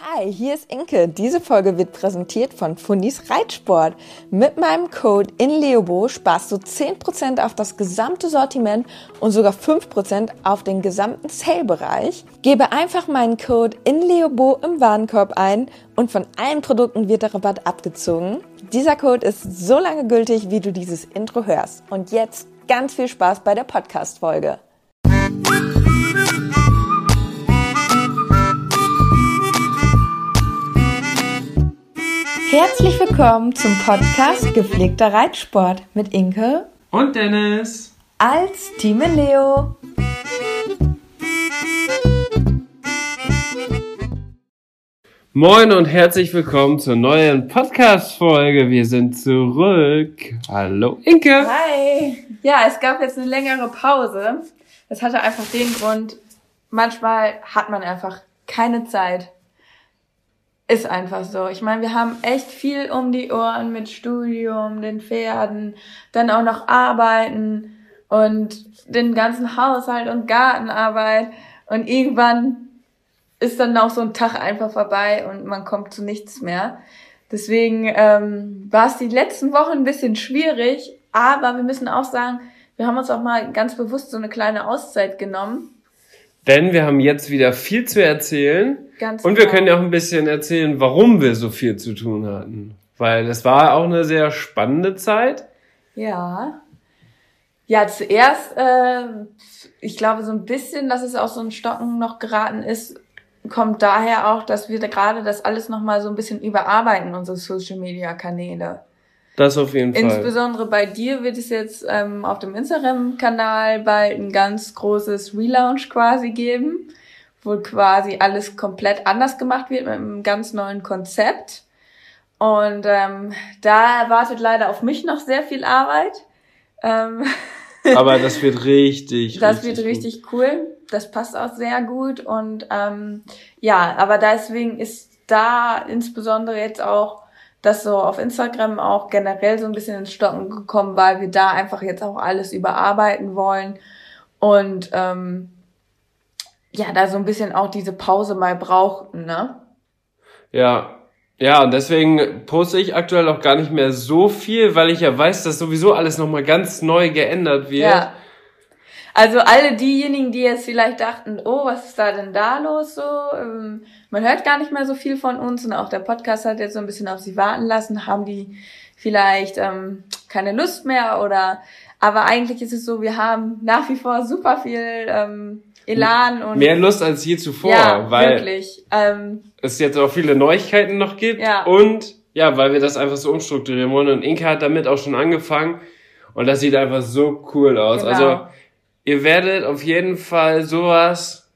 Hi, hier ist Inke. Diese Folge wird präsentiert von Fundis Reitsport. Mit meinem Code INLEOBO sparst du 10% auf das gesamte Sortiment und sogar 5% auf den gesamten Sale-Bereich. Gebe einfach meinen Code INLEOBO im Warenkorb ein und von allen Produkten wird der Rabatt abgezogen. Dieser Code ist so lange gültig, wie du dieses Intro hörst. Und jetzt ganz viel Spaß bei der Podcast-Folge. Herzlich willkommen zum Podcast Gepflegter Reitsport mit Inke und Dennis als Team Leo. Moin und herzlich willkommen zur neuen Podcast-Folge. Wir sind zurück. Hallo Inke. Hi. Ja, es gab jetzt eine längere Pause. Das hatte einfach den Grund, manchmal hat man einfach keine Zeit ist einfach so. Ich meine, wir haben echt viel um die Ohren mit Studium, den Pferden, dann auch noch Arbeiten und den ganzen Haushalt und Gartenarbeit. Und irgendwann ist dann auch so ein Tag einfach vorbei und man kommt zu nichts mehr. Deswegen ähm, war es die letzten Wochen ein bisschen schwierig, aber wir müssen auch sagen, wir haben uns auch mal ganz bewusst so eine kleine Auszeit genommen denn wir haben jetzt wieder viel zu erzählen. Ganz und wir genau. können ja auch ein bisschen erzählen, warum wir so viel zu tun hatten. Weil es war auch eine sehr spannende Zeit. Ja. Ja, zuerst, äh, ich glaube so ein bisschen, dass es auch so ein Stocken noch geraten ist, kommt daher auch, dass wir da gerade das alles nochmal so ein bisschen überarbeiten, unsere Social-Media-Kanäle. Das auf jeden Fall. Insbesondere bei dir wird es jetzt ähm, auf dem Instagram-Kanal bald ein ganz großes Relaunch quasi geben, wo quasi alles komplett anders gemacht wird mit einem ganz neuen Konzept. Und ähm, da erwartet leider auf mich noch sehr viel Arbeit. Ähm, Aber das wird richtig. Das richtig wird richtig gut. cool. Das passt auch sehr gut. Und ähm, ja, aber deswegen ist da insbesondere jetzt auch das so auf Instagram auch generell so ein bisschen ins Stocken gekommen, weil wir da einfach jetzt auch alles überarbeiten wollen und ähm, ja, da so ein bisschen auch diese Pause mal brauchten, ne? Ja, ja, und deswegen poste ich aktuell auch gar nicht mehr so viel, weil ich ja weiß, dass sowieso alles nochmal ganz neu geändert wird. Ja. Also alle diejenigen, die jetzt vielleicht dachten, oh, was ist da denn da los so? Ähm, man hört gar nicht mehr so viel von uns und auch der Podcast hat jetzt so ein bisschen auf sie warten lassen, haben die vielleicht ähm, keine Lust mehr oder aber eigentlich ist es so, wir haben nach wie vor super viel ähm, Elan und mehr Lust als je zuvor, ja, weil wirklich. Ähm, es jetzt auch viele Neuigkeiten noch gibt ja. und ja, weil wir das einfach so umstrukturieren wollen und Inka hat damit auch schon angefangen und das sieht einfach so cool aus. Genau. Also ihr werdet auf jeden Fall sowas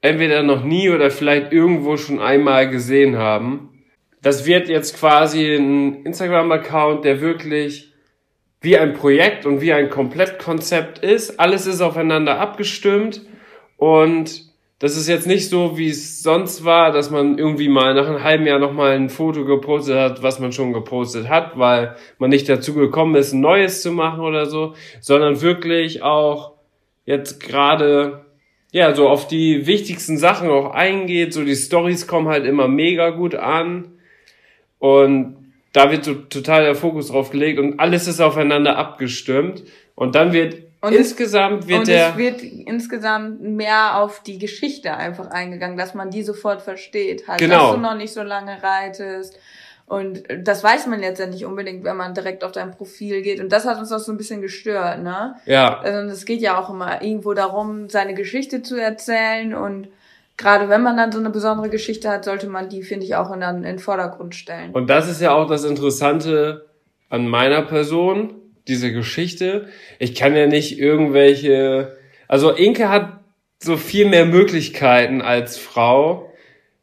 entweder noch nie oder vielleicht irgendwo schon einmal gesehen haben. Das wird jetzt quasi ein Instagram-Account, der wirklich wie ein Projekt und wie ein Komplettkonzept ist. Alles ist aufeinander abgestimmt und das ist jetzt nicht so, wie es sonst war, dass man irgendwie mal nach einem halben Jahr nochmal ein Foto gepostet hat, was man schon gepostet hat, weil man nicht dazu gekommen ist, ein neues zu machen oder so, sondern wirklich auch jetzt gerade ja, so auf die wichtigsten Sachen auch eingeht. So die Stories kommen halt immer mega gut an. Und da wird so total der Fokus drauf gelegt und alles ist aufeinander abgestimmt. Und dann wird und insgesamt wird und der. es wird insgesamt mehr auf die Geschichte einfach eingegangen, dass man die sofort versteht. Halt, genau. dass du noch nicht so lange reitest und das weiß man jetzt ja nicht unbedingt, wenn man direkt auf dein Profil geht. Und das hat uns auch so ein bisschen gestört, ne? Ja. Also es geht ja auch immer irgendwo darum, seine Geschichte zu erzählen. Und gerade wenn man dann so eine besondere Geschichte hat, sollte man die, finde ich, auch in, in den Vordergrund stellen. Und das ist ja auch das Interessante an meiner Person, diese Geschichte. Ich kann ja nicht irgendwelche, also Inke hat so viel mehr Möglichkeiten als Frau,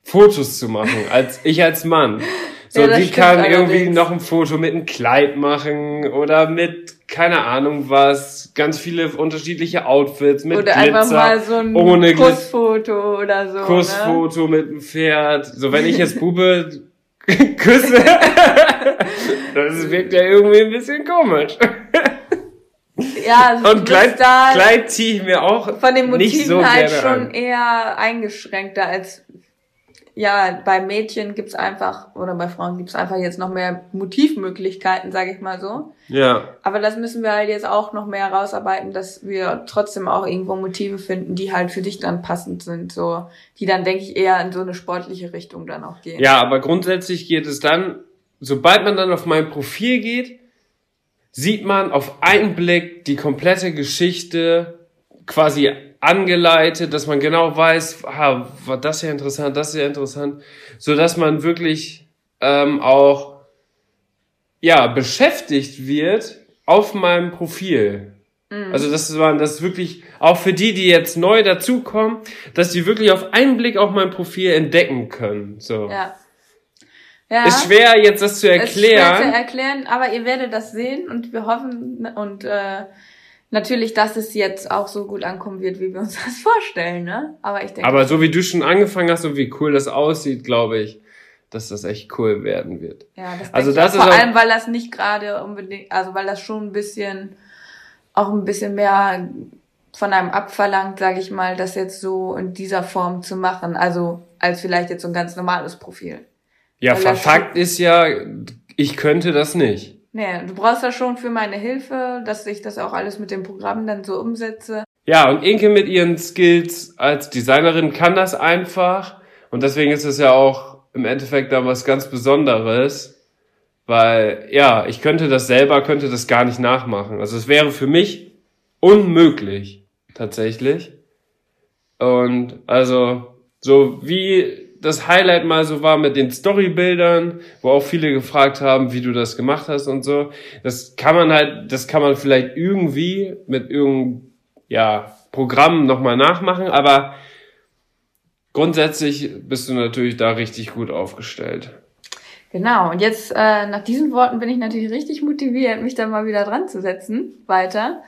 Fotos zu machen, als ich als Mann. So, ja, die kann allerdings. irgendwie noch ein Foto mit einem Kleid machen oder mit, keine Ahnung was, ganz viele unterschiedliche Outfits mit oder Glitzer, einfach mal so ein ohne Kussfoto oder so. Ne? Kussfoto ne? mit einem Pferd. So, wenn ich jetzt Bube küsse, das wirkt ja irgendwie ein bisschen komisch. Ja, also und Kleid, Kleid ziehe ich mir auch von den Motiven nicht so halt schon eher eingeschränkter als ja, bei Mädchen gibt's einfach, oder bei Frauen gibt's einfach jetzt noch mehr Motivmöglichkeiten, sage ich mal so. Ja. Aber das müssen wir halt jetzt auch noch mehr herausarbeiten, dass wir trotzdem auch irgendwo Motive finden, die halt für dich dann passend sind, so, die dann, denke ich, eher in so eine sportliche Richtung dann auch gehen. Ja, aber grundsätzlich geht es dann, sobald man dann auf mein Profil geht, sieht man auf einen Blick die komplette Geschichte quasi angeleitet, dass man genau weiß, ah, war das ja interessant, das ist ja interessant, so dass man wirklich ähm, auch ja beschäftigt wird auf meinem Profil. Mhm. Also das man das wirklich auch für die, die jetzt neu dazukommen, dass die wirklich auf einen Blick auch mein Profil entdecken können. So. Ja. Ja, ist schwer jetzt das zu erklären. Ist schwer zu erklären, aber ihr werdet das sehen und wir hoffen und äh, natürlich, dass es jetzt auch so gut ankommen wird, wie wir uns das vorstellen, ne? Aber ich denke. Aber so wie du schon angefangen hast und wie cool das aussieht, glaube ich, dass das echt cool werden wird. Ja, das also das ist vor allem, weil das nicht gerade unbedingt, also weil das schon ein bisschen auch ein bisschen mehr von einem abverlangt, sage ich mal, das jetzt so in dieser Form zu machen, also als vielleicht jetzt so ein ganz normales Profil. Ja, Fakt ist ja, ich könnte das nicht. Nee, du brauchst ja schon für meine Hilfe, dass ich das auch alles mit dem Programm dann so umsetze. Ja, und Inke mit ihren Skills als Designerin kann das einfach. Und deswegen ist es ja auch im Endeffekt dann was ganz Besonderes. Weil, ja, ich könnte das selber, könnte das gar nicht nachmachen. Also es wäre für mich unmöglich, tatsächlich. Und also, so wie das Highlight mal so war mit den Storybildern, wo auch viele gefragt haben, wie du das gemacht hast und so. Das kann man halt, das kann man vielleicht irgendwie mit irgendeinem, ja, Programm nochmal nachmachen, aber grundsätzlich bist du natürlich da richtig gut aufgestellt. Genau, und jetzt äh, nach diesen Worten bin ich natürlich richtig motiviert, mich da mal wieder dran zu setzen, weiter.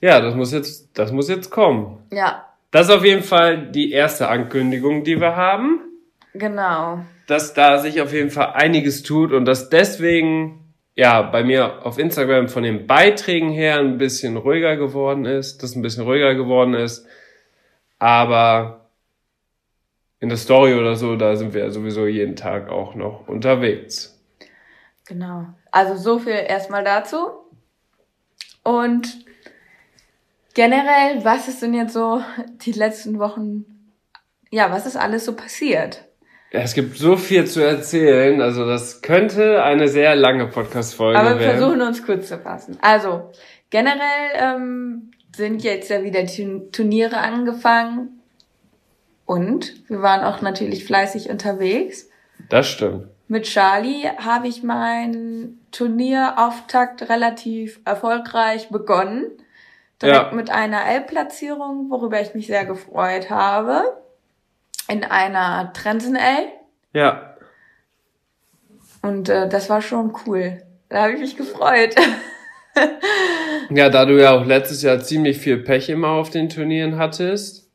Ja, das muss jetzt, das muss jetzt kommen. Ja, das ist auf jeden Fall die erste Ankündigung, die wir haben. Genau. Dass da sich auf jeden Fall einiges tut und dass deswegen ja bei mir auf Instagram von den Beiträgen her ein bisschen ruhiger geworden ist, dass ein bisschen ruhiger geworden ist. Aber in der Story oder so, da sind wir sowieso jeden Tag auch noch unterwegs. Genau. Also so viel erstmal dazu. Und generell, was ist denn jetzt so die letzten Wochen, ja, was ist alles so passiert? Ja, es gibt so viel zu erzählen, also das könnte eine sehr lange Podcast-Folge werden. Aber wir versuchen uns kurz zu fassen. Also, generell ähm, sind jetzt ja wieder Turniere angefangen und wir waren auch natürlich fleißig unterwegs. Das stimmt. Mit Charlie habe ich meinen Turnierauftakt relativ erfolgreich begonnen direkt ja. mit einer L-Platzierung, worüber ich mich sehr gefreut habe. In einer Trensen L. Ja. Und äh, das war schon cool. Da habe ich mich gefreut. ja, da du ja auch letztes Jahr ziemlich viel Pech immer auf den Turnieren hattest.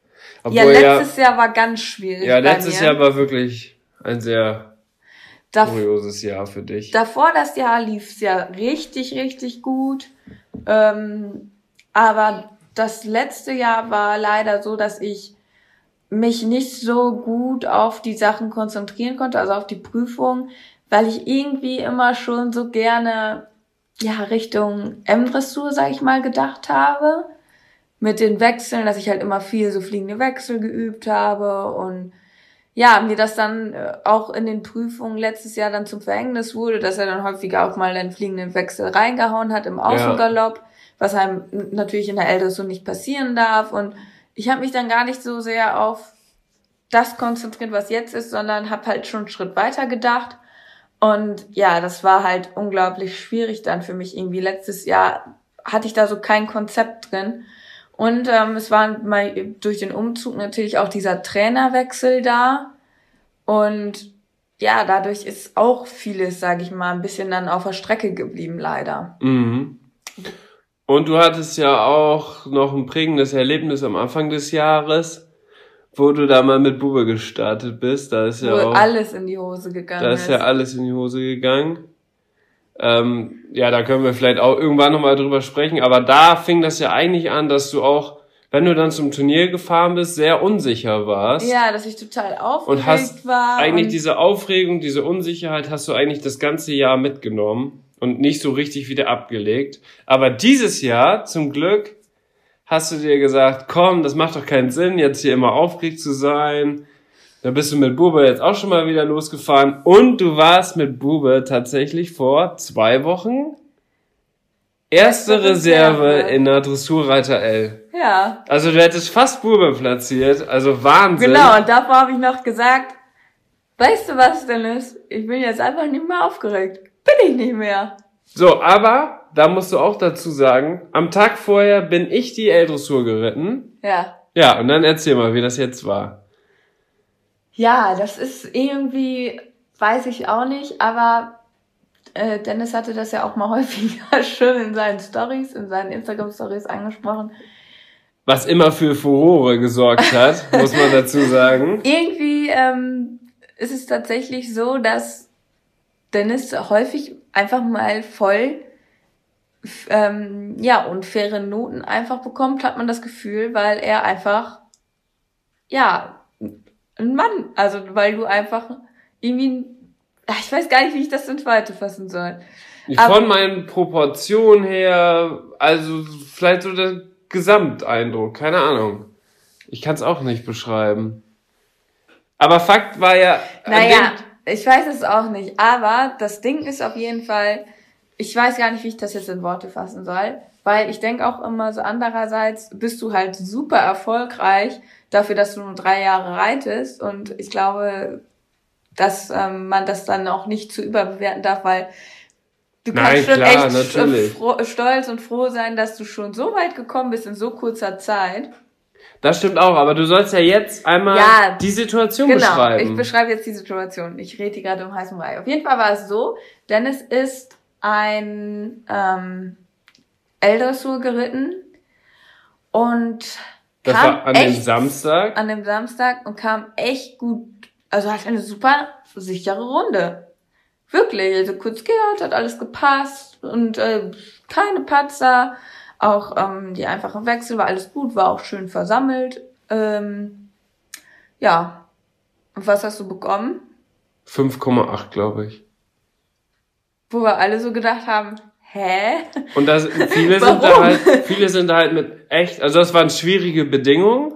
Ja, letztes ja, Jahr war ganz schwierig. Ja, letztes Jahr war wirklich ein sehr Dav kurioses Jahr für dich. Davor das Jahr lief es ja richtig, richtig gut. Ähm, aber das letzte Jahr war leider so, dass ich mich nicht so gut auf die Sachen konzentrieren konnte, also auf die Prüfung, weil ich irgendwie immer schon so gerne ja Richtung M-Dressur, sag ich mal, gedacht habe. Mit den Wechseln, dass ich halt immer viel so fliegende Wechsel geübt habe und ja, mir das dann äh, auch in den Prüfungen letztes Jahr dann zum Verhängnis wurde, dass er dann häufiger auch mal den fliegenden Wechsel reingehauen hat im Außengalopp. Ja was einem natürlich in der Ältere so nicht passieren darf. Und ich habe mich dann gar nicht so sehr auf das konzentriert, was jetzt ist, sondern habe halt schon einen Schritt weiter gedacht. Und ja, das war halt unglaublich schwierig dann für mich irgendwie. Letztes Jahr hatte ich da so kein Konzept drin. Und ähm, es war mal durch den Umzug natürlich auch dieser Trainerwechsel da. Und ja, dadurch ist auch vieles, sage ich mal, ein bisschen dann auf der Strecke geblieben, leider. Mhm. Und du hattest ja auch noch ein prägendes Erlebnis am Anfang des Jahres, wo du da mal mit Bube gestartet bist. Da ist ja wo auch, alles in die Hose gegangen. Da ist, ja alles in die Hose gegangen. Ähm, ja, da können wir vielleicht auch irgendwann nochmal drüber sprechen. Aber da fing das ja eigentlich an, dass du auch wenn du dann zum Turnier gefahren bist, sehr unsicher warst. Ja, dass ich total aufgeregt und hast war. Eigentlich diese Aufregung, diese Unsicherheit hast du eigentlich das ganze Jahr mitgenommen und nicht so richtig wieder abgelegt. Aber dieses Jahr, zum Glück, hast du dir gesagt, komm, das macht doch keinen Sinn, jetzt hier immer aufgeregt zu sein. Da bist du mit Bube jetzt auch schon mal wieder losgefahren und du warst mit Bube tatsächlich vor zwei Wochen Erste Reserve in der Dressurreiter L. Ja. Also du hättest fast Bube platziert, also Wahnsinn. Genau, und davor habe ich noch gesagt, weißt du was, Dennis? Ich bin jetzt einfach nicht mehr aufgeregt. Bin ich nicht mehr. So, aber da musst du auch dazu sagen, am Tag vorher bin ich die L-Dressur geritten. Ja. Ja, und dann erzähl mal, wie das jetzt war. Ja, das ist irgendwie, weiß ich auch nicht, aber äh, Dennis hatte das ja auch mal häufiger schön in seinen Stories, in seinen Instagram-Stories angesprochen. Was immer für Furore gesorgt hat, muss man dazu sagen. Irgendwie ähm, ist es tatsächlich so, dass Dennis häufig einfach mal voll ähm, ja unfaire Noten einfach bekommt, hat man das Gefühl, weil er einfach ja ein Mann, also weil du einfach irgendwie ich weiß gar nicht, wie ich das in Worte fassen soll. Von meinen Proportionen her, also vielleicht so der Gesamteindruck, keine Ahnung. Ich kann es auch nicht beschreiben. Aber Fakt war ja. Naja, ich weiß es auch nicht. Aber das Ding ist auf jeden Fall, ich weiß gar nicht, wie ich das jetzt in Worte fassen soll. Weil ich denke auch immer so andererseits bist du halt super erfolgreich dafür, dass du nur drei Jahre reitest. Und ich glaube, dass ähm, man das dann auch nicht zu überbewerten darf, weil du kannst schon klar, echt natürlich. stolz und froh sein, dass du schon so weit gekommen bist in so kurzer Zeit. Das stimmt auch, aber du sollst ja jetzt einmal ja, die Situation genau, beschreiben. Ich beschreibe jetzt die Situation. Ich rede hier gerade um heißen Brei. Auf jeden Fall war es so, Dennis ist ein ähm, Eldersur geritten und das kam war an echt, dem Samstag. An dem Samstag und kam echt gut also hat eine super sichere Runde. Wirklich, also kurz gehört, hat alles gepasst und äh, keine Patzer. Auch ähm, die einfachen Wechsel war alles gut, war auch schön versammelt. Ähm, ja. Und was hast du bekommen? 5,8, glaube ich. Wo wir alle so gedacht haben, hä? Und das, viele sind da halt, viele sind da halt mit echt, also das waren schwierige Bedingungen.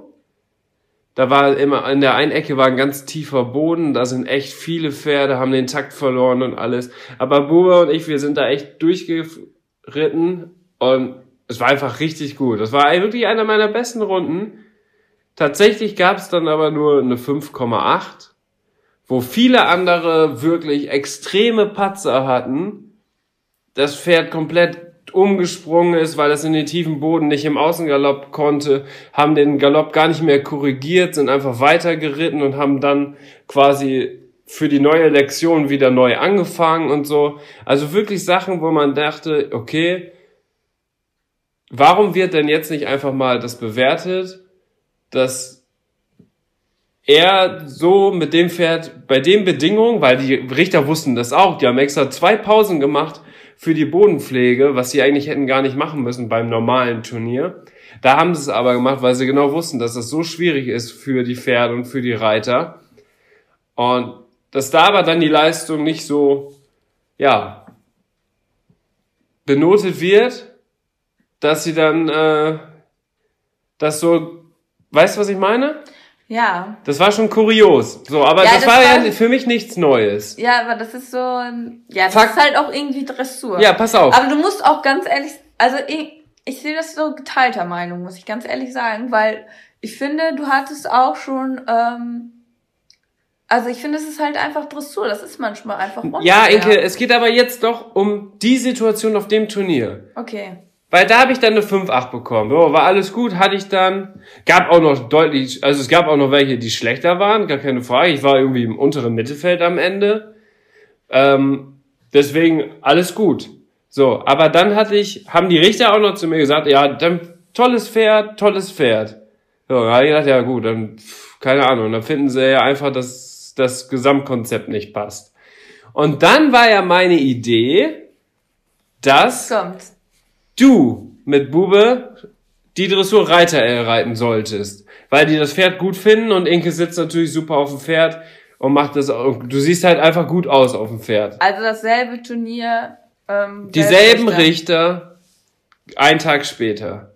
Da war immer, in der einen Ecke war ein ganz tiefer Boden, da sind echt viele Pferde, haben den Takt verloren und alles. Aber Bube und ich, wir sind da echt durchgeritten und es war einfach richtig gut. Das war wirklich einer meiner besten Runden. Tatsächlich gab es dann aber nur eine 5,8, wo viele andere wirklich extreme Patzer hatten. Das Pferd komplett umgesprungen ist, weil es in den tiefen Boden nicht im Außengalopp konnte, haben den Galopp gar nicht mehr korrigiert, sind einfach weitergeritten und haben dann quasi für die neue Lektion wieder neu angefangen und so. Also wirklich Sachen, wo man dachte, okay, warum wird denn jetzt nicht einfach mal das bewertet, dass er so mit dem Pferd bei den Bedingungen, weil die Richter wussten das auch, die haben extra zwei Pausen gemacht, für die Bodenpflege, was sie eigentlich hätten gar nicht machen müssen beim normalen Turnier. Da haben sie es aber gemacht, weil sie genau wussten, dass das so schwierig ist für die Pferde und für die Reiter. Und dass da aber dann die Leistung nicht so, ja, benotet wird, dass sie dann äh, das so, weißt du, was ich meine? Ja. Das war schon kurios. So, aber ja, das, das, war ja für mich nichts Neues. Ja, aber das ist so, ja, das Fakt. ist halt auch irgendwie Dressur. Ja, pass auf. Aber du musst auch ganz ehrlich, also ich, ich sehe das so geteilter Meinung, muss ich ganz ehrlich sagen, weil ich finde, du hattest auch schon, ähm, also ich finde, es ist halt einfach Dressur. Das ist manchmal einfach unfair. Ja, Inke, es geht aber jetzt doch um die Situation auf dem Turnier. Okay. Weil da habe ich dann eine 5-8 bekommen. So, war alles gut, hatte ich dann. Gab auch noch deutlich, also es gab auch noch welche, die schlechter waren, gar keine Frage. Ich war irgendwie im unteren Mittelfeld am Ende. Ähm, deswegen alles gut. So, aber dann hatte ich, haben die Richter auch noch zu mir gesagt, ja, dann tolles Pferd, tolles Pferd. So, da habe ich gedacht, ja gut, dann, keine Ahnung, dann finden sie ja einfach, dass das Gesamtkonzept nicht passt. Und dann war ja meine Idee, dass Kommt du mit Bube die Dressur Reiter reiten solltest. Weil die das Pferd gut finden und Inke sitzt natürlich super auf dem Pferd und macht das. Du siehst halt einfach gut aus auf dem Pferd. Also dasselbe Turnier. Ähm, Dieselben Richter. Richter, ein Tag später.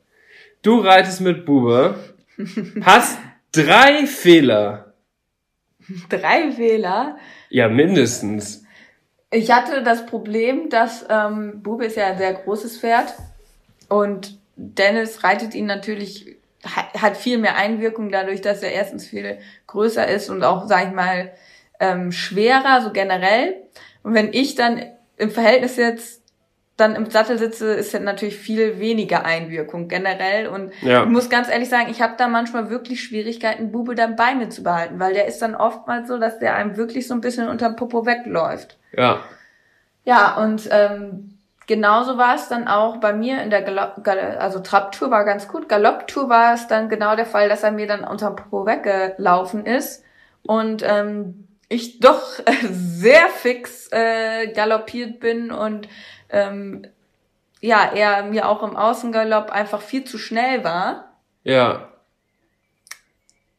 Du reitest mit Bube, hast drei Fehler. Drei Fehler? Ja, mindestens. Ich hatte das Problem, dass ähm, Bube ist ja ein sehr großes Pferd und Dennis reitet ihn natürlich, hat viel mehr Einwirkung dadurch, dass er erstens viel größer ist und auch, sag ich mal, ähm, schwerer, so generell. Und wenn ich dann im Verhältnis jetzt dann im Sattel sitze, ist ja natürlich viel weniger Einwirkung generell. Und ja. ich muss ganz ehrlich sagen, ich habe da manchmal wirklich Schwierigkeiten, Bube dann bei mir zu behalten, weil der ist dann oftmals so, dass der einem wirklich so ein bisschen unterm Popo wegläuft. Ja. Ja, und ähm, genauso war es dann auch bei mir in der Galopp, also Trabtour war ganz gut, Galopptour war es dann genau der Fall, dass er mir dann unterm Popo weggelaufen ist und ähm, ich doch sehr fix äh, galoppiert bin und ähm, ja, er mir auch im Außengalopp einfach viel zu schnell war. Ja.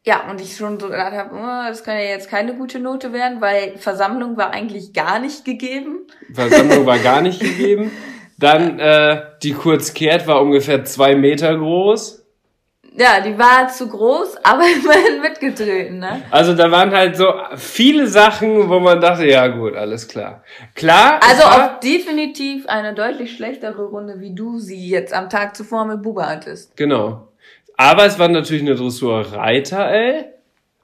Ja, und ich schon so gedacht habe, oh, das kann ja jetzt keine gute Note werden, weil Versammlung war eigentlich gar nicht gegeben. Versammlung war gar nicht gegeben. Dann äh, die Kurzkehrt war ungefähr zwei Meter groß. Ja, die war zu groß, aber immerhin mitgetreten, ne? Also da waren halt so viele Sachen, wo man dachte, ja gut, alles klar. Klar. Also auch definitiv eine deutlich schlechtere Runde, wie du sie jetzt am Tag zuvor mit Buba hattest. Genau. Aber es war natürlich eine Dressur Reiter, ey.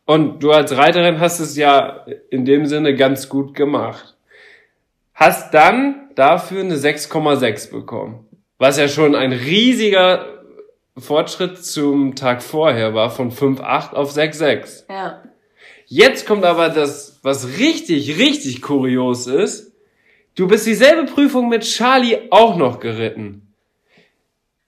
Und du als Reiterin hast es ja in dem Sinne ganz gut gemacht. Hast dann dafür eine 6,6 bekommen. Was ja schon ein riesiger Fortschritt zum Tag vorher war von 5,8 auf 6,6. Ja. Jetzt kommt aber das, was richtig, richtig kurios ist. Du bist dieselbe Prüfung mit Charlie auch noch geritten.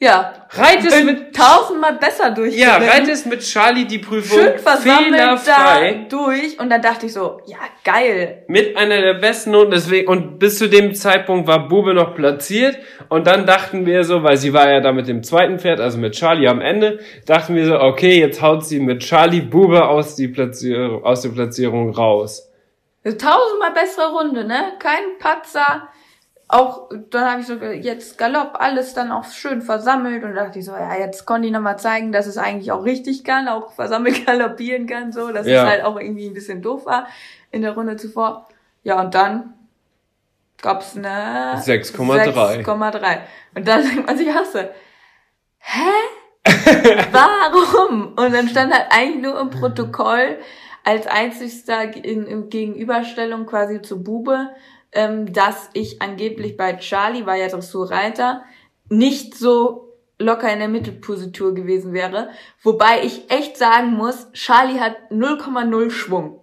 Ja. Reitest mit tausendmal besser durch. Ja, reitest mit Charlie die Prüfung Schön fehlerfrei da durch und dann dachte ich so, ja, geil. Mit einer der besten Noten, deswegen, und bis zu dem Zeitpunkt war Bube noch platziert und dann dachten wir so, weil sie war ja da mit dem zweiten Pferd, also mit Charlie am Ende, dachten wir so, okay, jetzt haut sie mit Charlie Bube aus, die Platzierung, aus der Platzierung raus. Tausendmal bessere Runde, ne? Kein Patzer auch, dann habe ich so jetzt Galopp, alles dann auch schön versammelt und dachte ich so, ja, jetzt konnte ich nochmal zeigen, dass es eigentlich auch richtig kann, auch versammelt galoppieren kann, so, dass ja. es halt auch irgendwie ein bisschen doof war in der Runde zuvor. Ja, und dann gab's eine 6,3. 6,3. Und dann denkt man sich so, hä? Warum? Und dann stand halt eigentlich nur im Protokoll als einzigster in, in Gegenüberstellung quasi zu Bube, ähm, dass ich angeblich bei Charlie, war ja Dressurreiter, nicht so locker in der Mittelpositur gewesen wäre. Wobei ich echt sagen muss, Charlie hat 0,0 Schwung.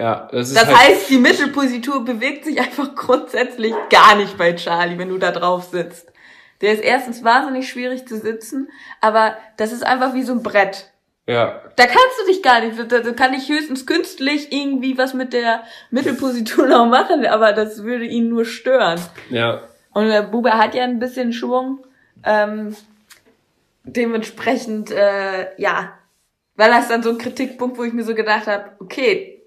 Ja, das ist Das halt heißt, die Mittelpositur bewegt sich einfach grundsätzlich gar nicht bei Charlie, wenn du da drauf sitzt. Der ist erstens wahnsinnig schwierig zu sitzen, aber das ist einfach wie so ein Brett. Ja. Da kannst du dich gar nicht, da, da kann ich höchstens künstlich irgendwie was mit der Mittelposition auch machen, aber das würde ihn nur stören. Ja. Und der Bube hat ja ein bisschen Schwung. Ähm, dementsprechend, äh, ja, war das dann so ein Kritikpunkt, wo ich mir so gedacht habe, okay,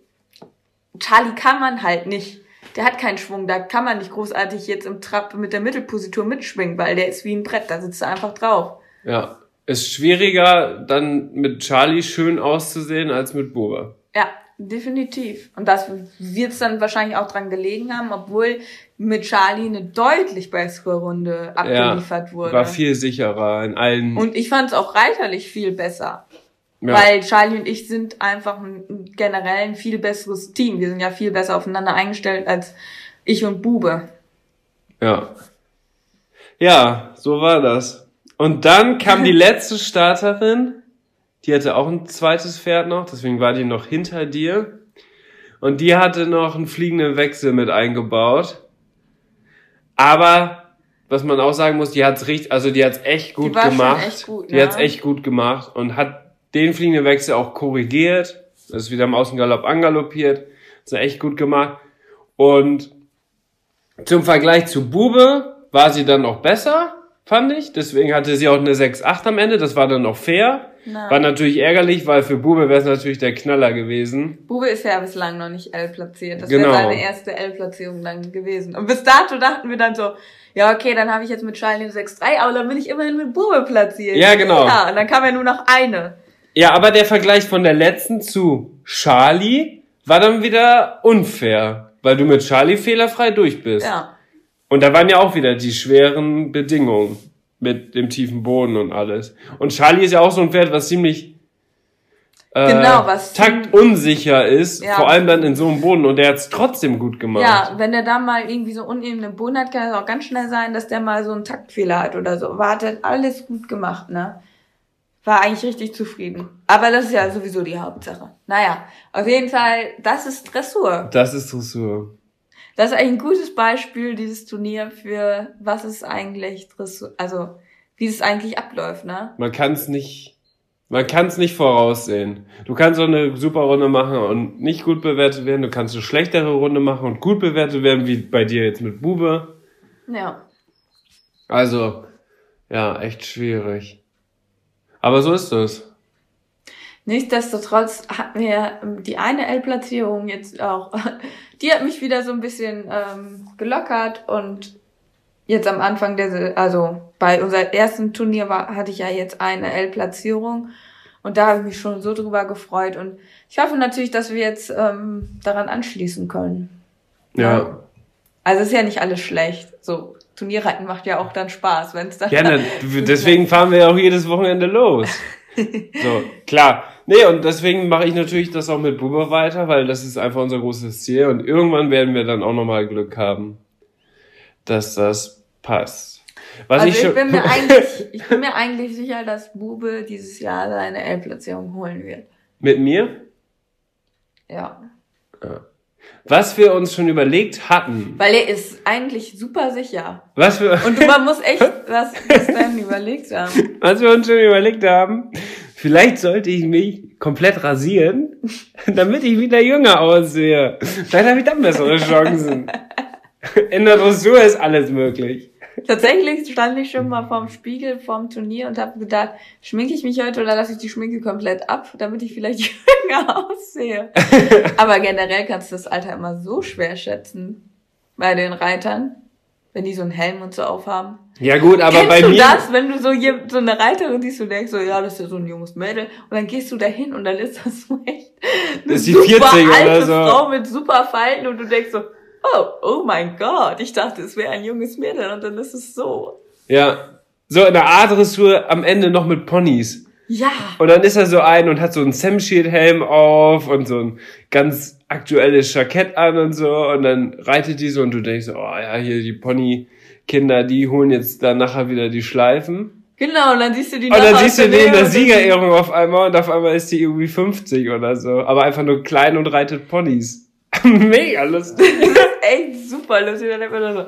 Charlie kann man halt nicht. Der hat keinen Schwung, da kann man nicht großartig jetzt im Trab mit der Mittelposition mitschwingen, weil der ist wie ein Brett, da sitzt er einfach drauf. Ja ist schwieriger, dann mit Charlie schön auszusehen als mit Bube. Ja, definitiv. Und das wird es dann wahrscheinlich auch dran gelegen haben, obwohl mit Charlie eine deutlich bessere Runde abgeliefert ja, wurde. War viel sicherer in allen. Und ich fand es auch reiterlich viel besser. Ja. Weil Charlie und ich sind einfach ein, generell ein viel besseres Team. Wir sind ja viel besser aufeinander eingestellt als ich und Bube. Ja. Ja, so war das. Und dann kam die letzte Starterin, die hatte auch ein zweites Pferd noch, deswegen war die noch hinter dir. Und die hatte noch einen fliegenden Wechsel mit eingebaut. Aber was man auch sagen muss, die hat's richtig, also die hat's echt gut die gemacht. Echt gut, die ja. hat's echt gut gemacht und hat den fliegenden Wechsel auch korrigiert. Das ist wieder im Außengalopp angaloppiert. Das ist echt gut gemacht. Und zum Vergleich zu Bube war sie dann noch besser fand ich. Deswegen hatte sie auch eine 6-8 am Ende. Das war dann auch fair. Na. War natürlich ärgerlich, weil für Bube wäre es natürlich der Knaller gewesen. Bube ist ja bislang noch nicht L platziert. Das genau. wäre seine erste L-Platzierung dann gewesen. Und bis dato dachten wir dann so, ja, okay, dann habe ich jetzt mit Charlie eine 6-3, aber dann bin ich immerhin mit Bube platziert. Ja, genau. Ja, und dann kam ja nur noch eine. Ja, aber der Vergleich von der letzten zu Charlie war dann wieder unfair, weil du mit Charlie fehlerfrei durch bist. Ja. Und da waren ja auch wieder die schweren Bedingungen mit dem tiefen Boden und alles. Und Charlie ist ja auch so ein Pferd, was ziemlich äh, genau, was taktunsicher ist, ja. vor allem dann in so einem Boden und der hat's trotzdem gut gemacht. Ja, wenn der da mal irgendwie so unebenen Boden hat, kann es auch ganz schnell sein, dass der mal so einen Taktfehler hat oder so. Wartet, alles gut gemacht, ne? War eigentlich richtig zufrieden. Aber das ist ja sowieso die Hauptsache. Naja, auf jeden Fall, das ist Dressur. Das ist Dressur. Das ist eigentlich ein gutes Beispiel, dieses Turnier, für was ist eigentlich also wie es eigentlich abläuft, ne? Man kann es nicht, man kann es nicht voraussehen. Du kannst so eine super Runde machen und nicht gut bewertet werden. Du kannst eine schlechtere Runde machen und gut bewertet werden, wie bei dir jetzt mit Bube. Ja. Also, ja, echt schwierig. Aber so ist es. Nichtsdestotrotz hat mir die eine L-Platzierung jetzt auch, die hat mich wieder so ein bisschen ähm, gelockert und jetzt am Anfang der, also bei unserem ersten Turnier war, hatte ich ja jetzt eine L-Platzierung und da habe ich mich schon so drüber gefreut und ich hoffe natürlich, dass wir jetzt ähm, daran anschließen können. Ja. Also ist ja nicht alles schlecht. So Turnierreiten macht ja auch dann Spaß, wenn es dann. Ja, ne, deswegen fahren wir ja auch jedes Wochenende los. so, klar. Nee, und deswegen mache ich natürlich das auch mit Buber weiter, weil das ist einfach unser großes Ziel. Und irgendwann werden wir dann auch nochmal Glück haben, dass das passt. Was also ich, ich, bin mir eigentlich, ich bin mir eigentlich sicher, dass Bube dieses Jahr seine L-Platzierung holen wird. Mit mir? Ja. ja was wir uns schon überlegt hatten. Weil er ist eigentlich super sicher. Was wir Und man muss echt was, dann überlegt haben. Was wir uns schon überlegt haben. Vielleicht sollte ich mich komplett rasieren, damit ich wieder jünger aussehe. Vielleicht habe ich dann bessere Chancen. In der Dressur ist alles möglich. Tatsächlich stand ich schon mal vorm Spiegel vorm Turnier und habe gedacht, schminke ich mich heute oder lasse ich die Schminke komplett ab, damit ich vielleicht jünger aussehe. Aber generell kannst du das Alter immer so schwer schätzen bei den Reitern, wenn die so einen Helm und so aufhaben. Ja gut, aber Kennst bei du mir das, wenn du so, so eine Reiterin siehst, du denkst so, ja, das ist ja so ein junges Mädel und dann gehst du dahin und dann ist das so echt eine das ist die 40 alte oder so. Frau mit super Falten und du denkst so, oh, oh mein Gott, ich dachte, es wäre ein junges Mädel und dann ist es so. Ja, so in der A-Dressur am Ende noch mit Ponys. Ja. Und dann ist er so ein und hat so einen Sam-Shield-Helm auf und so ein ganz aktuelles Jackett an und so und dann reitet die so und du denkst, oh ja, hier die Pony-Kinder, die holen jetzt dann nachher wieder die Schleifen. Genau, und dann siehst du die Und dann siehst du den in der Siegerehrung auf einmal und auf einmal ist die irgendwie 50 oder so. Aber einfach nur klein und reitet Ponys. Mega lustig. Echt super lustig. Dann denkt man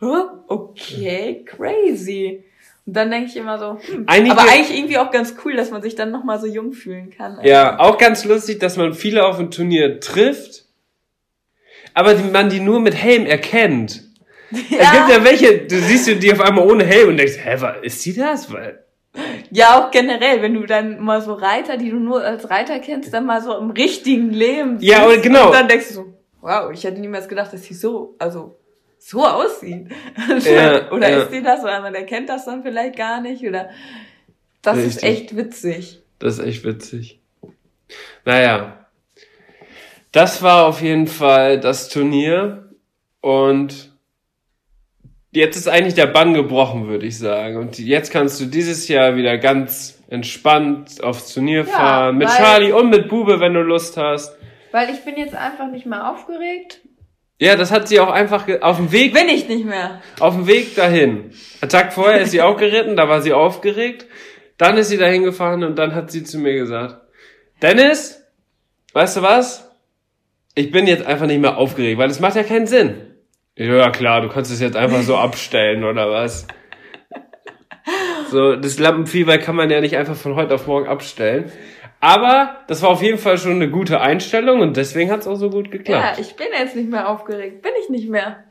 so, okay, crazy. Und dann denke ich immer so, hm, Einige, aber eigentlich irgendwie auch ganz cool, dass man sich dann nochmal so jung fühlen kann. Ja, auch ganz lustig, dass man viele auf dem Turnier trifft, aber man die nur mit Helm erkennt. Ja. Es gibt ja welche, du siehst die auf einmal ohne Helm und denkst, hä, was, ist die das? Weil, ja, auch generell, wenn du dann mal so Reiter, die du nur als Reiter kennst, dann mal so im richtigen Leben siehst, Ja, genau. Und dann denkst du so, wow, ich hätte niemals gedacht, dass sie so, also so aussieht. Ja, oder ja. ist die das? Oder man erkennt das dann vielleicht gar nicht. Oder das Richtig. ist echt witzig. Das ist echt witzig. Naja. Das war auf jeden Fall das Turnier. Und jetzt ist eigentlich der Bann gebrochen, würde ich sagen. Und jetzt kannst du dieses Jahr wieder ganz entspannt aufs Turnier ja, fahren. Mit Charlie und mit Bube, wenn du Lust hast. Weil ich bin jetzt einfach nicht mehr aufgeregt. Ja, das hat sie auch einfach auf dem Weg. Bin ich nicht mehr. Auf dem Weg dahin. Ein Tag vorher ist sie auch geritten, da war sie aufgeregt. Dann ist sie dahin gefahren und dann hat sie zu mir gesagt, Dennis, weißt du was? Ich bin jetzt einfach nicht mehr aufgeregt, weil es macht ja keinen Sinn. Ja, klar, du kannst es jetzt einfach so abstellen oder was? So, das Lampenfieber kann man ja nicht einfach von heute auf morgen abstellen. Aber das war auf jeden Fall schon eine gute Einstellung und deswegen hat es auch so gut geklappt. Ja, ich bin jetzt nicht mehr aufgeregt. Bin ich nicht mehr.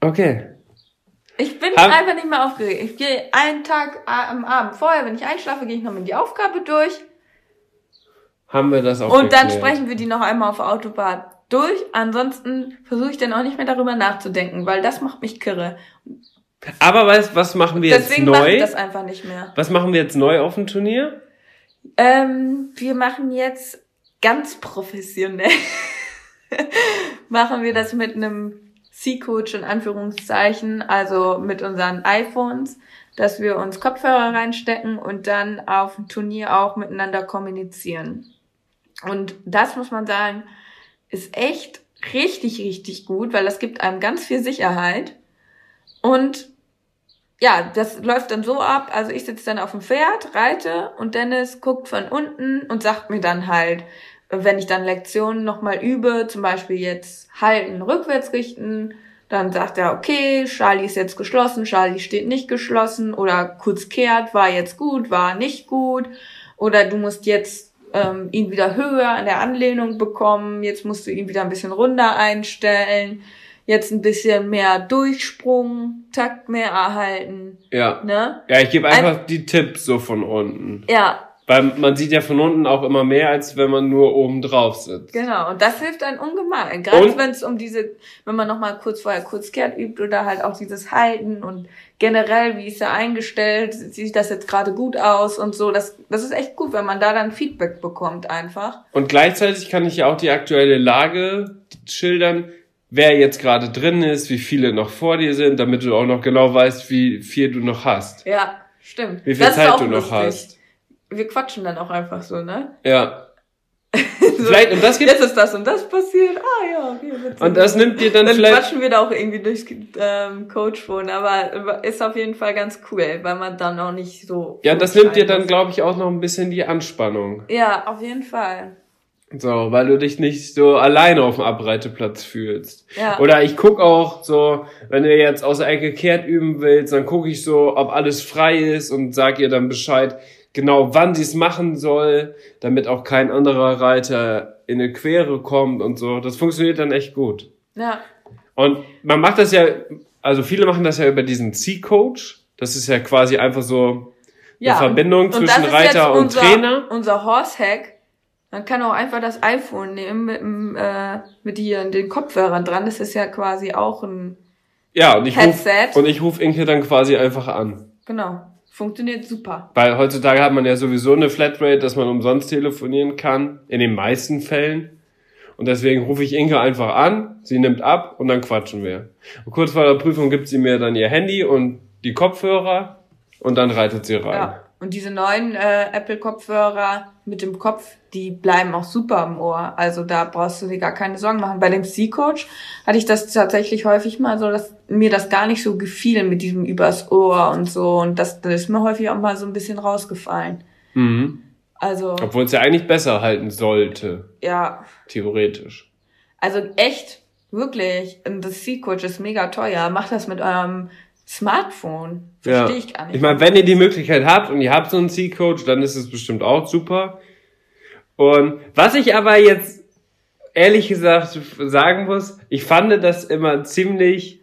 Okay. Ich bin Hab, einfach nicht mehr aufgeregt. Ich gehe einen Tag am Abend vorher, wenn ich einschlafe, gehe ich noch mit die Aufgabe durch. Haben wir das auch Und geklärt. dann sprechen wir die noch einmal auf Autobahn durch. Ansonsten versuche ich dann auch nicht mehr darüber nachzudenken, weil das macht mich kirre. Aber weißt, was machen wir Deswegen jetzt neu? Deswegen das einfach nicht mehr. Was machen wir jetzt neu auf dem Turnier? Ähm, wir machen jetzt ganz professionell. machen wir das mit einem C-Coach in Anführungszeichen, also mit unseren iPhones, dass wir uns Kopfhörer reinstecken und dann auf dem Turnier auch miteinander kommunizieren. Und das muss man sagen, ist echt richtig, richtig gut, weil das gibt einem ganz viel Sicherheit. Und ja, das läuft dann so ab, also ich sitze dann auf dem Pferd, reite und Dennis guckt von unten und sagt mir dann halt, wenn ich dann Lektionen nochmal übe, zum Beispiel jetzt halten, rückwärts richten, dann sagt er, okay, Charlie ist jetzt geschlossen, Charlie steht nicht geschlossen oder kurz kehrt, war jetzt gut, war nicht gut. Oder du musst jetzt ähm, ihn wieder höher in der Anlehnung bekommen, jetzt musst du ihn wieder ein bisschen runder einstellen, jetzt ein bisschen mehr Durchsprung, Takt mehr erhalten. Ja. Ne? Ja, ich gebe einfach ein die Tipps so von unten. Ja, weil man sieht ja von unten auch immer mehr, als wenn man nur oben drauf sitzt. Genau, und das hilft einem ungemein. Gerade wenn es um diese, wenn man nochmal kurz vorher kurz kehrt übt oder halt auch dieses Halten und generell, wie ist er eingestellt, sieht das jetzt gerade gut aus und so. Das, das ist echt gut, wenn man da dann Feedback bekommt einfach. Und gleichzeitig kann ich ja auch die aktuelle Lage schildern, wer jetzt gerade drin ist, wie viele noch vor dir sind, damit du auch noch genau weißt, wie viel du noch hast. Ja, stimmt. Wie viel das Zeit du noch lustig. hast wir quatschen dann auch einfach so, ne? Ja. so, vielleicht, und das gibt, jetzt ist das und das passiert, ah ja, okay. Und das nimmt dir dann, dann vielleicht... Dann quatschen wir da auch irgendwie durchs ähm, Coachphone, aber ist auf jeden Fall ganz cool, weil man dann auch nicht so... Ja, das nimmt dir dann, glaube ich, auch noch ein bisschen die Anspannung. Ja, auf jeden Fall. So, weil du dich nicht so alleine auf dem Abreiteplatz fühlst. Ja. Oder ich guck auch so, wenn du jetzt aus der Ecke kehrt üben willst, dann gucke ich so, ob alles frei ist und sag ihr dann Bescheid, genau wann sie es machen soll, damit auch kein anderer Reiter in eine Quere kommt und so. Das funktioniert dann echt gut. Ja. Und man macht das ja, also viele machen das ja über diesen C-Coach. Das ist ja quasi einfach so ja, eine Verbindung und, zwischen und Reiter und unser, Trainer. Unser Horse-Hack. Man kann auch einfach das iPhone nehmen mit, äh, mit hier den Kopfhörern dran. Das ist ja quasi auch ein ja, und ich Headset. Ruf, und ich rufe Inke dann quasi einfach an. Genau. Funktioniert super. Weil heutzutage hat man ja sowieso eine Flatrate, dass man umsonst telefonieren kann, in den meisten Fällen. Und deswegen rufe ich Inke einfach an, sie nimmt ab und dann quatschen wir. Und kurz vor der Prüfung gibt sie mir dann ihr Handy und die Kopfhörer und dann reitet sie rein. Ja. Und diese neuen äh, Apple-Kopfhörer mit dem Kopf, die bleiben auch super im Ohr. Also da brauchst du dir gar keine Sorgen machen. Bei dem C-Coach hatte ich das tatsächlich häufig mal so, dass mir das gar nicht so gefiel mit diesem übers Ohr und so. Und das, das ist mir häufig auch mal so ein bisschen rausgefallen. Mhm. Also. Obwohl es ja eigentlich besser halten sollte. Ja. Theoretisch. Also echt, wirklich. Und das C-Coach ist mega teuer. Macht das mit eurem Smartphone. Verstehe ja. ich gar nicht. Ich meine, wenn ihr die Möglichkeit habt und ihr habt so einen C-Coach, dann ist es bestimmt auch super. Und was ich aber jetzt ehrlich gesagt sagen muss, ich fand das immer ziemlich,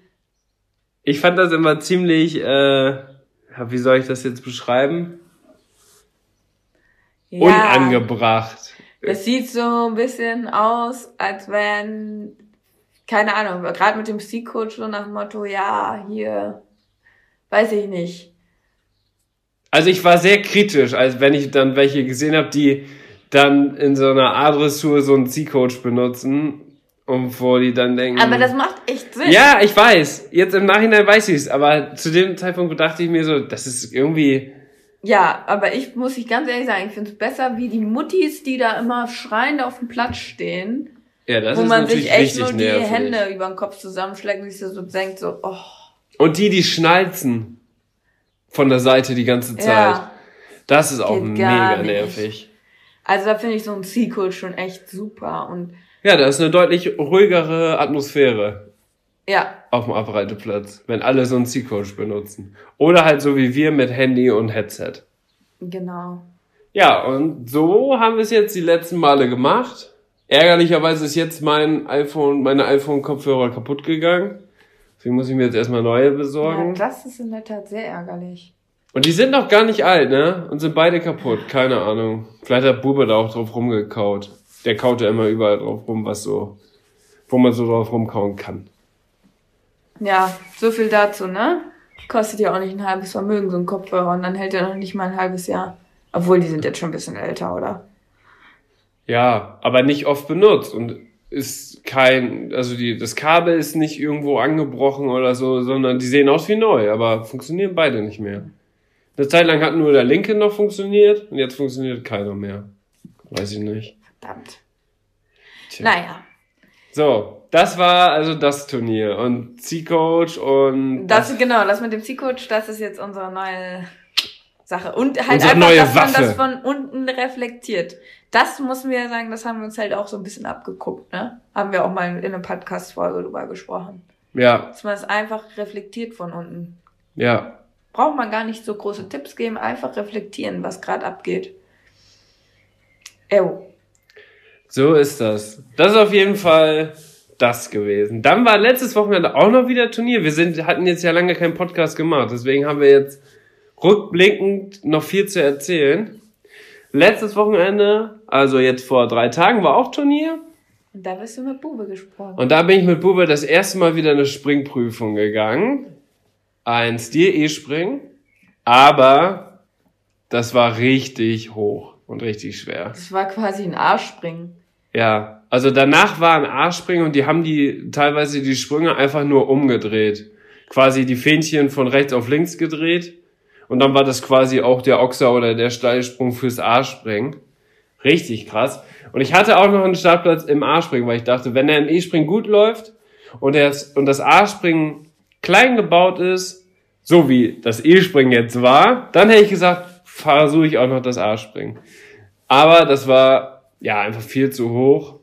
ich fand das immer ziemlich, äh, wie soll ich das jetzt beschreiben? Ja, Unangebracht. Es sieht so ein bisschen aus, als wenn, keine Ahnung, gerade mit dem C-Coach so nach dem Motto, ja, hier weiß ich nicht. Also ich war sehr kritisch, als wenn ich dann welche gesehen habe, die dann in so einer A-Dressur so einen C-Coach benutzen und wo die dann denken. Aber das macht echt Sinn. Ja, ich weiß. Jetzt im Nachhinein weiß ich es, aber zu dem Zeitpunkt dachte ich mir so, das ist irgendwie. Ja, aber ich muss ich ganz ehrlich sagen, ich finde es besser, wie die Muttis, die da immer schreiend auf dem Platz stehen. Ja, das wo ist man sich echt nur die nervig. Hände über den Kopf zusammenschlägt und sich so denkt so, oh. Und die, die schnalzen von der Seite die ganze Zeit. Ja, das ist auch mega nervig. Also da finde ich so ein Sequel schon echt super und ja, da ist eine deutlich ruhigere Atmosphäre. Ja. Auf dem Abreiteplatz, wenn alle so einen C-Coach benutzen. Oder halt so wie wir mit Handy und Headset. Genau. Ja, und so haben wir es jetzt die letzten Male gemacht. Ärgerlicherweise ist jetzt mein iPhone, meine iPhone-Kopfhörer kaputt gegangen. Deswegen muss ich mir jetzt erstmal neue besorgen. Ja, das ist in der Tat sehr ärgerlich. Und die sind noch gar nicht alt, ne? Und sind beide kaputt. Keine Ahnung. Vielleicht hat Bube da auch drauf rumgekaut. Der kaut ja immer überall drauf rum, was so, wo man so drauf rumkauen kann. Ja, so viel dazu, ne? Kostet ja auch nicht ein halbes Vermögen, so ein Kopfhörer. Und dann hält er noch nicht mal ein halbes Jahr. Obwohl, die sind jetzt schon ein bisschen älter, oder? Ja, aber nicht oft benutzt und ist kein, also die, das Kabel ist nicht irgendwo angebrochen oder so, sondern die sehen aus wie neu, aber funktionieren beide nicht mehr. Eine Zeit lang hat nur der linke noch funktioniert und jetzt funktioniert keiner mehr. Weiß ich nicht. Verdammt. Tja. Naja. So, das war also das Turnier und C-Coach und. Das, das, genau, das mit dem C-Coach, das ist jetzt unsere neue Sache. Und halt Unsere einfach, dass Waffe. man das von unten reflektiert. Das müssen wir ja sagen, das haben wir uns halt auch so ein bisschen abgeguckt, ne? Haben wir auch mal in einer Podcast-Folge drüber gesprochen. Ja. Dass man es einfach reflektiert von unten. Ja. Braucht man gar nicht so große Tipps geben, einfach reflektieren, was gerade abgeht. Ew. So ist das. Das ist auf jeden Fall das gewesen. Dann war letztes Wochenende auch noch wieder Turnier. Wir sind, hatten jetzt ja lange keinen Podcast gemacht, deswegen haben wir jetzt rückblickend noch viel zu erzählen. Letztes Wochenende, also jetzt vor drei Tagen, war auch Turnier. Und da bist du mit Bube gesprochen. Und da bin ich mit Bube das erste Mal wieder eine Springprüfung gegangen. Ein Stil-E-Spring. Aber das war richtig hoch und richtig schwer. Das war quasi ein A-Springen. Ja, also danach war ein A-Springen und die haben die teilweise die Sprünge einfach nur umgedreht. Quasi die Fähnchen von rechts auf links gedreht und dann war das quasi auch der Ochser oder der Steilsprung fürs A-Springen. Richtig krass. Und ich hatte auch noch einen Startplatz im A-Springen, weil ich dachte, wenn der im E-Springen gut läuft und, das, und das A-Springen klein gebaut ist, so wie das E-Springen jetzt war, dann hätte ich gesagt, versuche ich auch noch das A-Springen. Aber das war ja einfach viel zu hoch.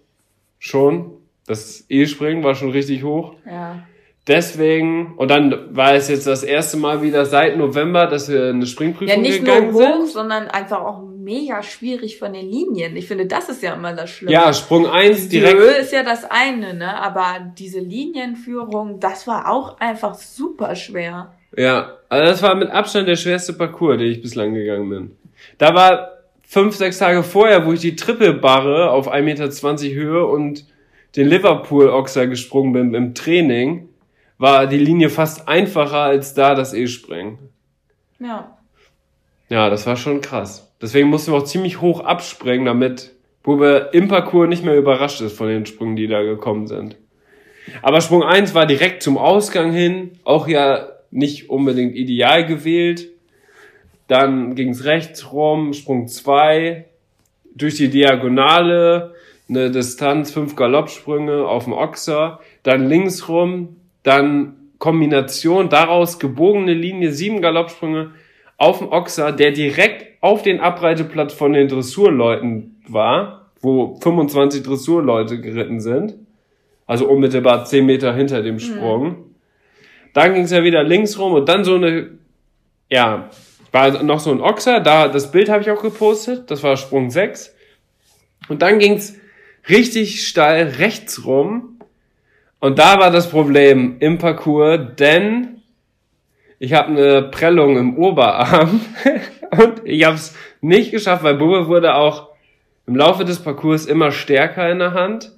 Schon. Das E-Springen war schon richtig hoch. Ja. Deswegen, und dann war es jetzt das erste Mal wieder seit November, dass wir eine Springprüfung ja, nicht gegangen nur hoch, sind. sondern einfach auch mega schwierig von den Linien. Ich finde, das ist ja immer das Schlimme. Ja, Sprung eins direkt. Die Höhe ist ja das eine, ne? Aber diese Linienführung, das war auch einfach super schwer. Ja, also das war mit Abstand der schwerste Parcours, den ich bislang gegangen bin. Da war fünf, sechs Tage vorher, wo ich die Trippelbarre auf 1,20 Meter Höhe und den Liverpool-Oxer gesprungen bin im Training war die Linie fast einfacher als da das E-Springen. Ja. Ja, das war schon krass. Deswegen mussten wir auch ziemlich hoch abspringen, damit Bube im Parcours nicht mehr überrascht ist von den Sprüngen, die da gekommen sind. Aber Sprung 1 war direkt zum Ausgang hin, auch ja nicht unbedingt ideal gewählt. Dann ging's rechts rum, Sprung 2, durch die Diagonale, eine Distanz, fünf Galoppsprünge auf dem Ochser, dann links rum, dann Kombination daraus gebogene Linie, sieben Galoppsprünge auf dem Ochser, der direkt auf den Abreiteplatz von den Dressurleuten war, wo 25 Dressurleute geritten sind. Also unmittelbar 10 Meter hinter dem Sprung. Mhm. Dann ging es ja wieder links rum und dann so eine, ja, war noch so ein Ochser, da, das Bild habe ich auch gepostet, das war Sprung 6. Und dann ging es richtig steil rechts rum und da war das Problem im Parcours, denn ich habe eine Prellung im Oberarm und ich habe es nicht geschafft, weil Bube wurde auch im Laufe des Parcours immer stärker in der Hand.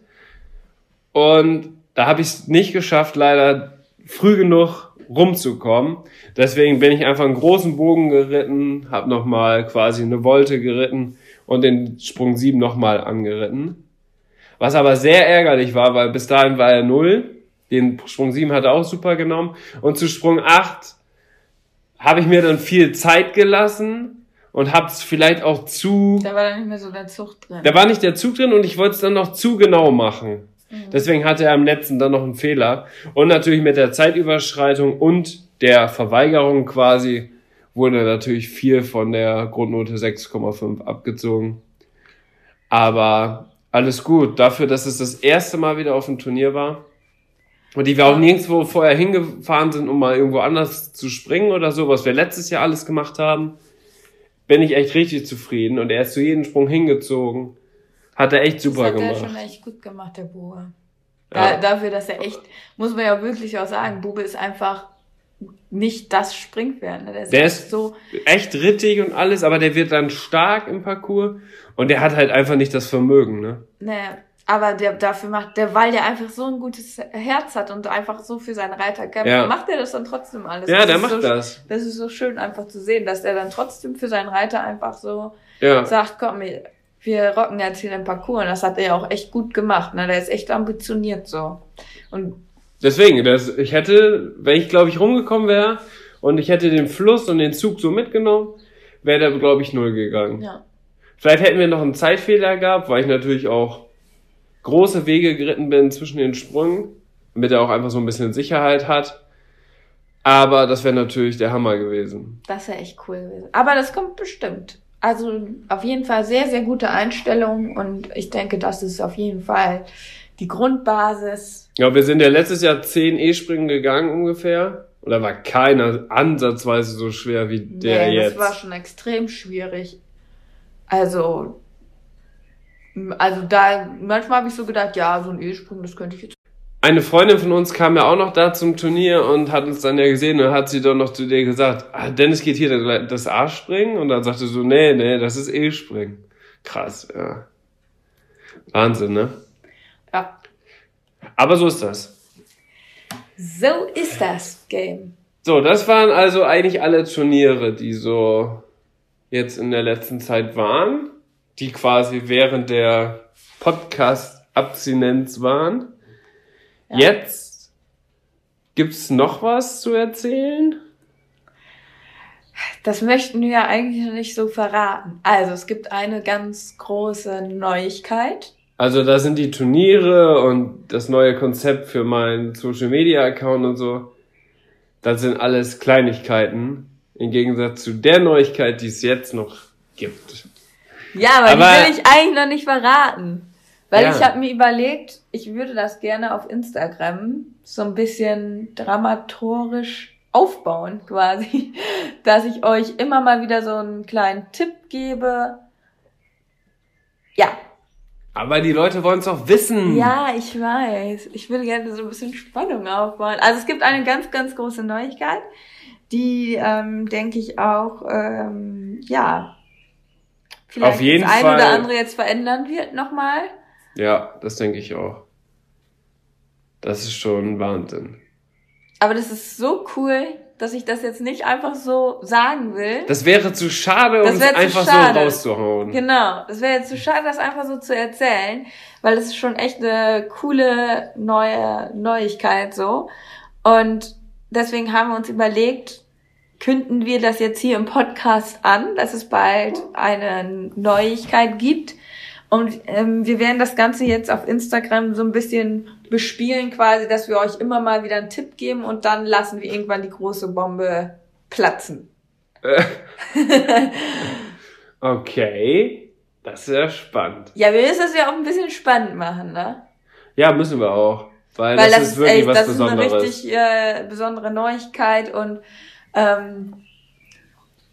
Und da habe ich es nicht geschafft, leider früh genug rumzukommen. Deswegen bin ich einfach einen großen Bogen geritten, habe nochmal quasi eine Wolte geritten und den Sprung 7 nochmal angeritten. Was aber sehr ärgerlich war, weil bis dahin war er null. Den Sprung 7 hat er auch super genommen. Und zu Sprung 8 habe ich mir dann viel Zeit gelassen und habe es vielleicht auch zu... Da war dann nicht mehr so der Zug drin. Da war nicht der Zug drin und ich wollte es dann noch zu genau machen. Mhm. Deswegen hatte er am letzten dann noch einen Fehler. Und natürlich mit der Zeitüberschreitung und der Verweigerung quasi wurde natürlich viel von der Grundnote 6,5 abgezogen. Aber alles gut. Dafür, dass es das erste Mal wieder auf dem Turnier war. Und die wir auch nirgendwo vorher hingefahren sind, um mal irgendwo anders zu springen oder so, was wir letztes Jahr alles gemacht haben, bin ich echt richtig zufrieden. Und er ist zu jedem Sprung hingezogen. Hat er echt super gemacht. Das hat er schon echt gut gemacht, der Boa. Ja. Da, dafür, dass er echt, muss man ja wirklich auch sagen, Bube ist einfach nicht das Springpferd. Ne? Der ist, der ist so echt rittig und alles, aber der wird dann stark im Parcours und der hat halt einfach nicht das Vermögen, ne? Naja, aber der dafür macht, der, weil der einfach so ein gutes Herz hat und einfach so für seinen Reiter kämpft, ja. macht er das dann trotzdem alles. Ja, das der macht so, das. Das ist so schön einfach zu sehen, dass er dann trotzdem für seinen Reiter einfach so ja. sagt, komm, wir rocken jetzt hier den Parcours. Und das hat er ja auch echt gut gemacht. Ne? Der ist echt ambitioniert so. Und Deswegen, das, ich hätte, wenn ich glaube ich rumgekommen wäre und ich hätte den Fluss und den Zug so mitgenommen, wäre der glaube ich null gegangen. Ja. Vielleicht hätten wir noch einen Zeitfehler gehabt, weil ich natürlich auch große Wege geritten bin zwischen den Sprüngen, damit er auch einfach so ein bisschen Sicherheit hat. Aber das wäre natürlich der Hammer gewesen. Das wäre echt cool gewesen. Aber das kommt bestimmt. Also auf jeden Fall sehr, sehr gute Einstellung und ich denke, das ist auf jeden Fall die Grundbasis. Ja, wir sind ja letztes Jahr zehn E-Springen gegangen ungefähr. Oder war keiner ansatzweise so schwer wie der nee, jetzt? Das war schon extrem schwierig. Also, also da, manchmal habe ich so gedacht, ja, so ein E-Sprung, das könnte ich jetzt. Eine Freundin von uns kam ja auch noch da zum Turnier und hat uns dann ja gesehen und hat sie dann noch zu dir gesagt, ah, Dennis geht hier das A-Springen und dann sagte so, nee, nee, das ist E-Springen. Krass, ja. Wahnsinn, ne? Ja. Aber so ist das. So ist das Game. So, das waren also eigentlich alle Turniere, die so jetzt in der letzten Zeit waren, die quasi während der Podcast-Abstinenz waren. Ja. Jetzt gibt's noch was zu erzählen? Das möchten wir ja eigentlich noch nicht so verraten. Also es gibt eine ganz große Neuigkeit. Also da sind die Turniere und das neue Konzept für meinen Social Media Account und so. Das sind alles Kleinigkeiten im Gegensatz zu der Neuigkeit, die es jetzt noch gibt. Ja, aber, aber die will ich eigentlich noch nicht verraten. Weil ja. ich habe mir überlegt, ich würde das gerne auf Instagram so ein bisschen dramatorisch aufbauen, quasi. Dass ich euch immer mal wieder so einen kleinen Tipp gebe. Ja, aber die Leute wollen es auch wissen. Ja, ich weiß. Ich würde gerne so ein bisschen Spannung aufbauen. Also es gibt eine ganz, ganz große Neuigkeit, die, ähm, denke ich, auch, ähm, ja, vielleicht Auf jeden das eine Fall. oder andere jetzt verändern wird nochmal. Ja, das denke ich auch. Das ist schon Wahnsinn. Aber das ist so cool dass ich das jetzt nicht einfach so sagen will. Das wäre zu schade, um es einfach schade. so rauszuhauen. Genau, das wäre jetzt zu schade, das einfach so zu erzählen, weil es ist schon echt eine coole neue Neuigkeit so. Und deswegen haben wir uns überlegt, künden wir das jetzt hier im Podcast an, dass es bald eine Neuigkeit gibt. Und ähm, wir werden das Ganze jetzt auf Instagram so ein bisschen bespielen, quasi, dass wir euch immer mal wieder einen Tipp geben und dann lassen wir irgendwann die große Bombe platzen. okay, das ist ja spannend. Ja, wir müssen das ja auch ein bisschen spannend machen, ne? Ja, müssen wir auch. Weil, weil das, das, ist wirklich echt, was das Besonderes. Das ist eine richtig äh, besondere Neuigkeit und ähm,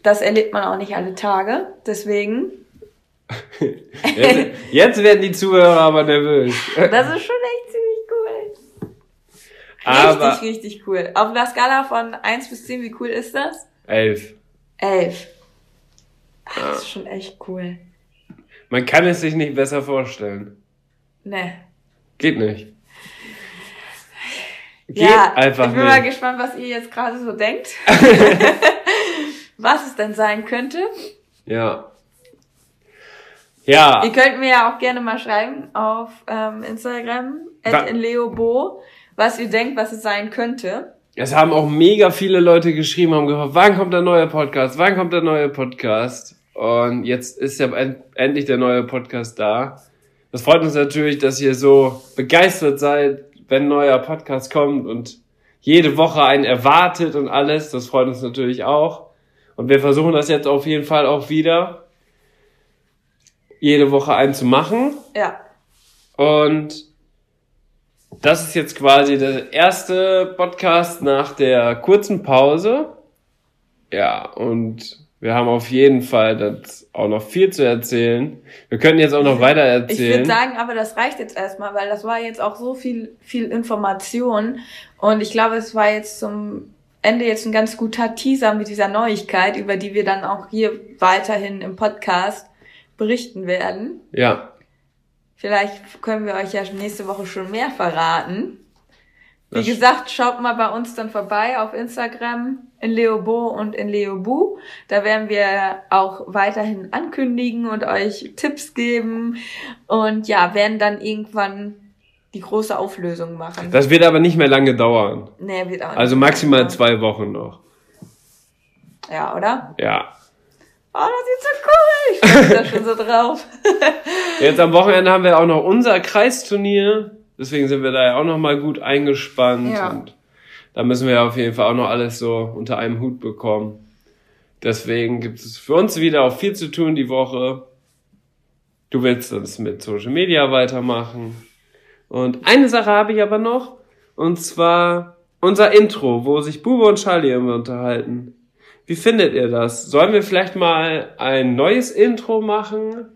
das erlebt man auch nicht alle Tage. Deswegen Jetzt, jetzt, werden die Zuhörer aber nervös. Das ist schon echt ziemlich cool. Richtig, aber, richtig cool. Auf einer Skala von 1 bis 10, wie cool ist das? 11. 11. Das ist schon echt cool. Man kann es sich nicht besser vorstellen. Nee. Geht nicht. Geht ja, einfach ich bin nicht. mal gespannt, was ihr jetzt gerade so denkt. was es denn sein könnte. Ja. Ja. Ihr könnt mir ja auch gerne mal schreiben auf ähm, Instagram, at in leobo, was ihr denkt, was es sein könnte. Es haben auch mega viele Leute geschrieben, haben gefragt, wann kommt der neue Podcast? Wann kommt der neue Podcast? Und jetzt ist ja endlich der neue Podcast da. Das freut uns natürlich, dass ihr so begeistert seid, wenn ein neuer Podcast kommt und jede Woche einen erwartet und alles. Das freut uns natürlich auch. Und wir versuchen das jetzt auf jeden Fall auch wieder jede Woche einen zu machen. Ja. Und das ist jetzt quasi der erste Podcast nach der kurzen Pause. Ja, und Wir haben auf jeden Fall das auch noch viel zu erzählen. Wir können jetzt auch noch weiter erzählen. Ich würde sagen, aber das reicht jetzt erstmal, weil das war jetzt auch so viel, viel Information. Und ich glaube, es war jetzt zum Ende jetzt ein ganz guter Teaser mit dieser Neuigkeit, über die wir dann auch hier weiterhin im Podcast berichten werden. Ja. Vielleicht können wir euch ja nächste Woche schon mehr verraten. Wie gesagt, schaut mal bei uns dann vorbei auf Instagram in Leobo und in Leobu. Da werden wir auch weiterhin ankündigen und euch Tipps geben und ja, werden dann irgendwann die große Auflösung machen. Das wird aber nicht mehr lange dauern. Nee, wird auch nicht Also maximal zwei Wochen noch. Ja, oder? Ja. Oh, das sieht so cool. Ich mich da schon so drauf. Jetzt am Wochenende haben wir auch noch unser Kreisturnier. Deswegen sind wir da ja auch noch mal gut eingespannt. Ja. Und da müssen wir auf jeden Fall auch noch alles so unter einem Hut bekommen. Deswegen gibt es für uns wieder auch viel zu tun die Woche. Du willst uns mit Social Media weitermachen. Und eine Sache habe ich aber noch. Und zwar unser Intro, wo sich Bube und Charlie immer unterhalten. Wie findet ihr das? Sollen wir vielleicht mal ein neues Intro machen?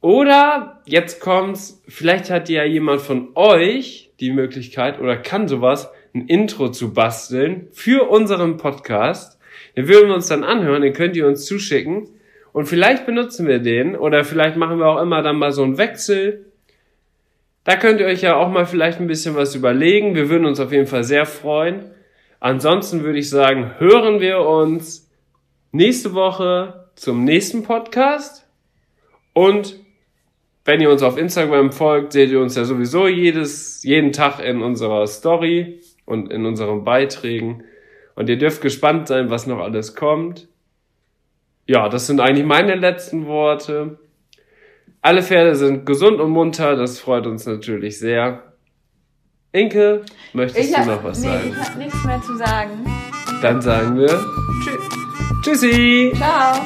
Oder, jetzt kommt's, vielleicht hat ja jemand von euch die Möglichkeit oder kann sowas, ein Intro zu basteln für unseren Podcast. Den würden wir uns dann anhören, den könnt ihr uns zuschicken. Und vielleicht benutzen wir den oder vielleicht machen wir auch immer dann mal so einen Wechsel. Da könnt ihr euch ja auch mal vielleicht ein bisschen was überlegen. Wir würden uns auf jeden Fall sehr freuen. Ansonsten würde ich sagen, hören wir uns nächste Woche zum nächsten Podcast und wenn ihr uns auf Instagram folgt, seht ihr uns ja sowieso jedes, jeden Tag in unserer Story und in unseren Beiträgen. Und ihr dürft gespannt sein, was noch alles kommt. Ja, das sind eigentlich meine letzten Worte. Alle Pferde sind gesund und munter, das freut uns natürlich sehr. Inke, möchtest ich du noch was nee, sagen? Ich habe nichts mehr zu sagen. Dann sagen wir Tschüss. Tschüssi. Ciao.